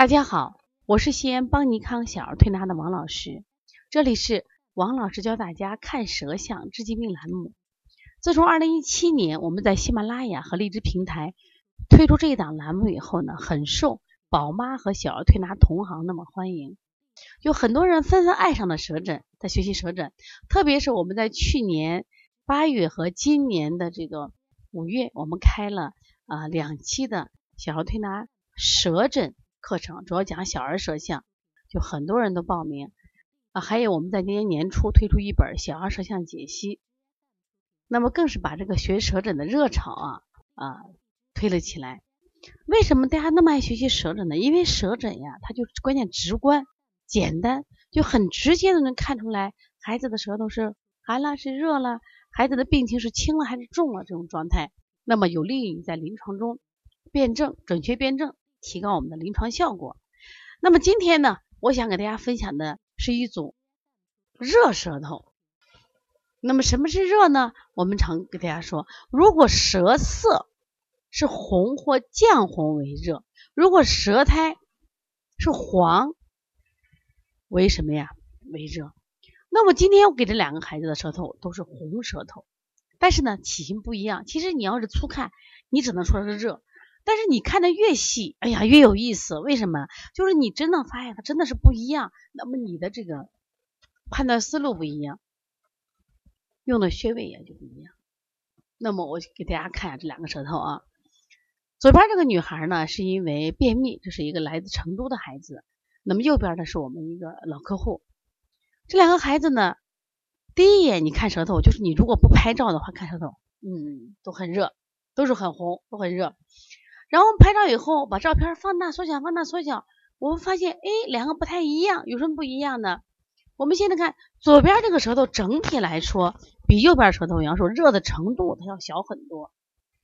大家好，我是西安邦尼康小儿推拿的王老师，这里是王老师教大家看舌象治疾病栏目。自从二零一七年我们在喜马拉雅和荔枝平台推出这一档栏目以后呢，很受宝妈和小儿推拿同行那么欢迎，有很多人纷纷爱上了舌诊，在学习舌诊，特别是我们在去年八月和今年的这个五月，我们开了啊两期的小儿推拿舌诊。课程主要讲小儿舌象，就很多人都报名啊。还有我们在今年年初推出一本小儿舌象解析，那么更是把这个学舌诊的热潮啊啊推了起来。为什么大家那么爱学习舌诊呢？因为舌诊呀，它就关键直观、简单，就很直接的能看出来孩子的舌头是寒了是热了，孩子的病情是轻了还是重了这种状态，那么有利于你在临床中辩证、准确辩证。提高我们的临床效果。那么今天呢，我想给大家分享的是一种热舌头。那么什么是热呢？我们常给大家说，如果舌色是红或绛红为热；如果舌苔是黄，为什么呀？为热。那么今天我给这两个孩子的舌头都是红舌头，但是呢体型不一样。其实你要是粗看，你只能说是热。但是你看的越细，哎呀，越有意思。为什么？就是你真的发现它真的是不一样。那么你的这个判断思路不一样，用的穴位也就不一样。那么我给大家看一下这两个舌头啊。左边这个女孩呢，是因为便秘，这是一个来自成都的孩子。那么右边的是我们一个老客户。这两个孩子呢，第一眼你看舌头，就是你如果不拍照的话，看舌头，嗯，都很热，都是很红，都很热。然后拍照以后，把照片放大、缩小、放大、缩小，我们发现，哎，两个不太一样，有什么不一样的？我们现在看左边这个舌头，整体来说比右边舌头，阳说热的程度它要小很多。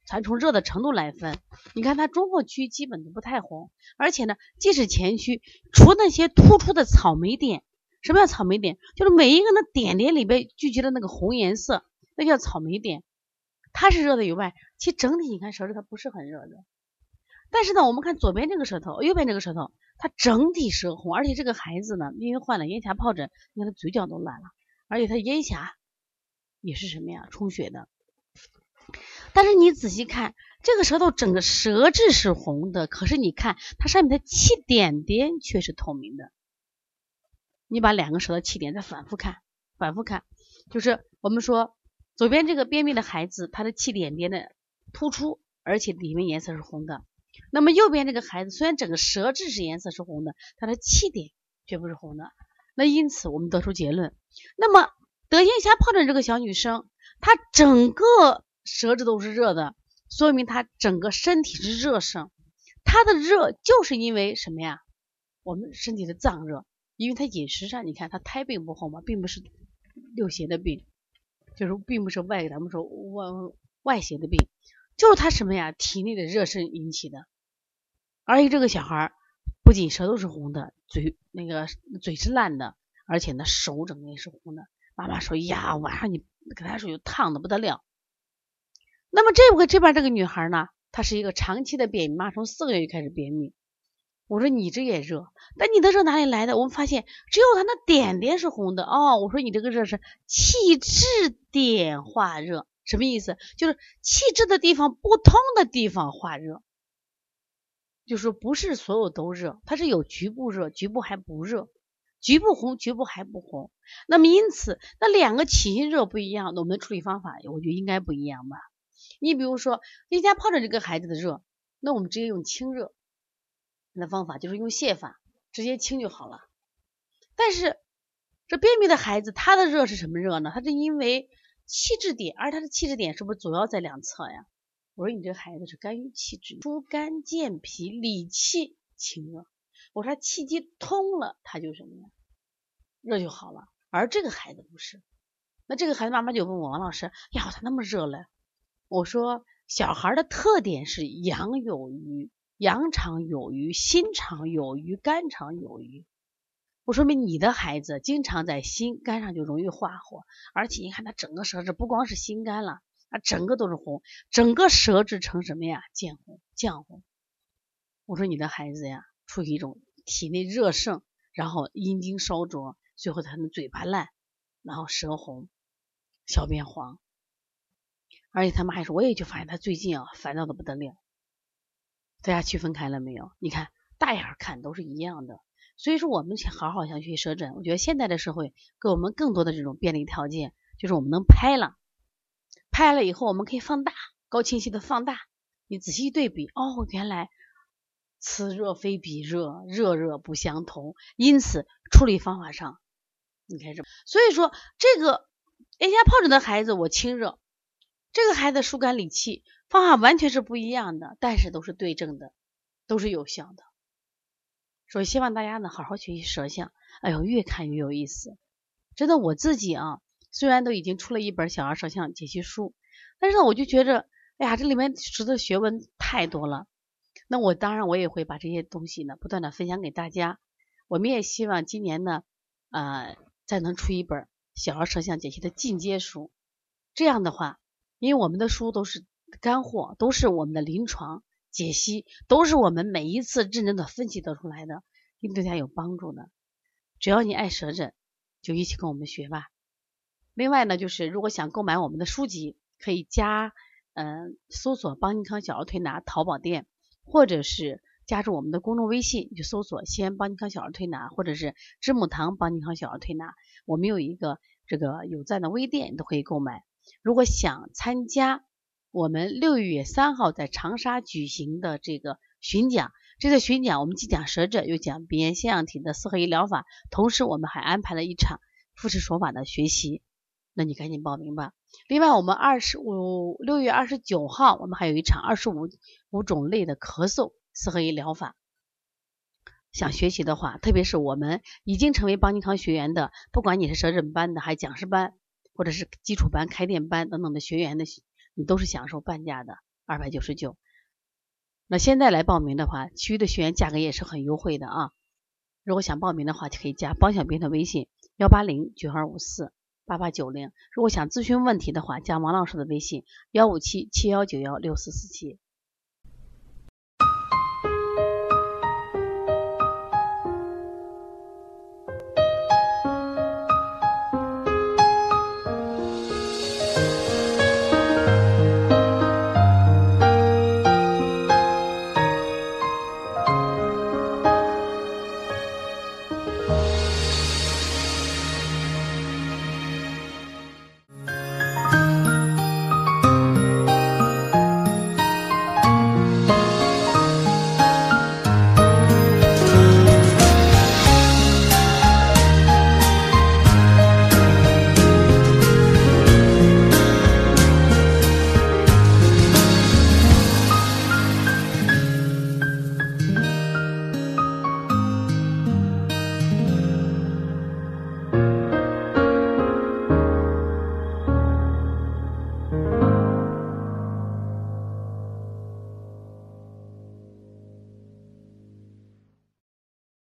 咱从热的程度来分，你看它中后区基本都不太红，而且呢，即使前区，除那些突出的草莓点，什么叫草莓点？就是每一个的点点里边聚集的那个红颜色，那叫草莓点，它是热的以外，其实整体你看舌质它不是很热的。但是呢，我们看左边这个舌头，右边这个舌头，它整体舌红，而且这个孩子呢，因为患了咽峡疱疹，你看他嘴角都烂了，而且他咽峡也是什么呀，充血的。但是你仔细看，这个舌头整个舌质是红的，可是你看它上面的气点点却是透明的。你把两个舌头气点再反复看，反复看，就是我们说左边这个便秘的孩子，他的气点点的突出，而且里面颜色是红的。那么右边这个孩子虽然整个舌质是颜色是红的，他的气点却不是红的。那因此我们得出结论，那么得咽峡疱疹这个小女生，她整个舌质都是热的，说明她整个身体是热盛。她的热就是因为什么呀？我们身体的脏热，因为她饮食上，你看她胎病不好嘛，并不是六邪的病，就是并不是外咱们说外外邪的病。就是他什么呀？体内的热盛引起的，而且这个小孩不仅舌头是红的，嘴那个嘴是烂的，而且呢手整个也是红的。妈妈说呀，晚上你给他说有烫的不得了。那么这个这边这个女孩呢，她是一个长期的便秘，妈从四个月就开始便秘。我说你这也热，但你的热哪里来的？我们发现只有她那点点是红的哦。我说你这个热是气滞点化热。什么意思？就是气滞的地方不通的地方化热，就说不是所有都热，它是有局部热，局部还不热，局部红，局部还不红。那么因此，那两个起因热不一样，那我们的处理方法，我觉得应该不一样吧？你比如说，人家泡着这个孩子的热，那我们直接用清热的方法，就是用泻法，直接清就好了。但是这便秘的孩子，他的热是什么热呢？他是因为。气滞点，而他的气滞点是不是主要在两侧呀？我说你这个孩子是肝郁气滞，疏肝健脾理气清热。我说气机通了，他就什么呀？热就好了。而这个孩子不是，那这个孩子妈妈就问我王老师，呀，他那么热嘞？我说小孩的特点是阳有余，阳常有余，心常有余，肝常有余。我说明你的孩子经常在心肝上就容易化火，而且你看他整个舌质不光是心肝了，他整个都是红，整个舌质成什么呀？见红、绛红。我说你的孩子呀，处于一种体内热盛，然后阴经烧灼，最后他的嘴巴烂，然后舌红，小便黄。而且他妈还说，我也就发现他最近啊烦躁的不得了。大家区分开了没有？你看大眼看都是一样的。所以说我们想好好想去舌诊，我觉得现在的社会给我们更多的这种便利条件，就是我们能拍了，拍了以后我们可以放大，高清晰的放大，你仔细对比，哦，原来此热非彼热，热热不相同。因此处理方法上，你看这，所以说这个 A 加疱疹的孩子我清热。这个孩子疏肝理气方法完全是不一样的，但是都是对症的，都是有效的。所以希望大家呢好好学习舌象。哎呦，越看越有意思。真的，我自己啊，虽然都已经出了一本小儿舌象解析书，但是呢，我就觉着，哎呀，这里面识的学问太多了。那我当然我也会把这些东西呢不断的分享给大家。我们也希望今年呢，呃，再能出一本小儿舌象解析的进阶书。这样的话。因为我们的书都是干货，都是我们的临床解析，都是我们每一次认真的分析得出来的，一定对大家有帮助的。只要你爱舌诊，就一起跟我们学吧。另外呢，就是如果想购买我们的书籍，可以加嗯搜索邦尼康小儿推拿淘宝店，或者是加入我们的公众微信，就搜索西安邦尼康小儿推拿，或者是知母堂邦尼康小儿推拿，我们有一个这个有赞的微店，都可以购买。如果想参加我们六月三号在长沙举行的这个巡讲，这个巡讲我们既讲舌诊，又讲鼻炎腺样体的四合一疗法，同时我们还安排了一场复式手法的学习，那你赶紧报名吧。另外，我们二十五六月二十九号，我们还有一场二十五五种类的咳嗽四合一疗法，想学习的话，特别是我们已经成为邦尼康学员的，不管你是舌诊班的还是讲师班。或者是基础班、开店班等等的学员的，你都是享受半价的二百九十九。那现在来报名的话，其余的学员价格也是很优惠的啊。如果想报名的话，就可以加包小兵的微信幺八零九二五四八八九零。如果想咨询问题的话，加王老师的微信幺五七七幺九幺六四四七。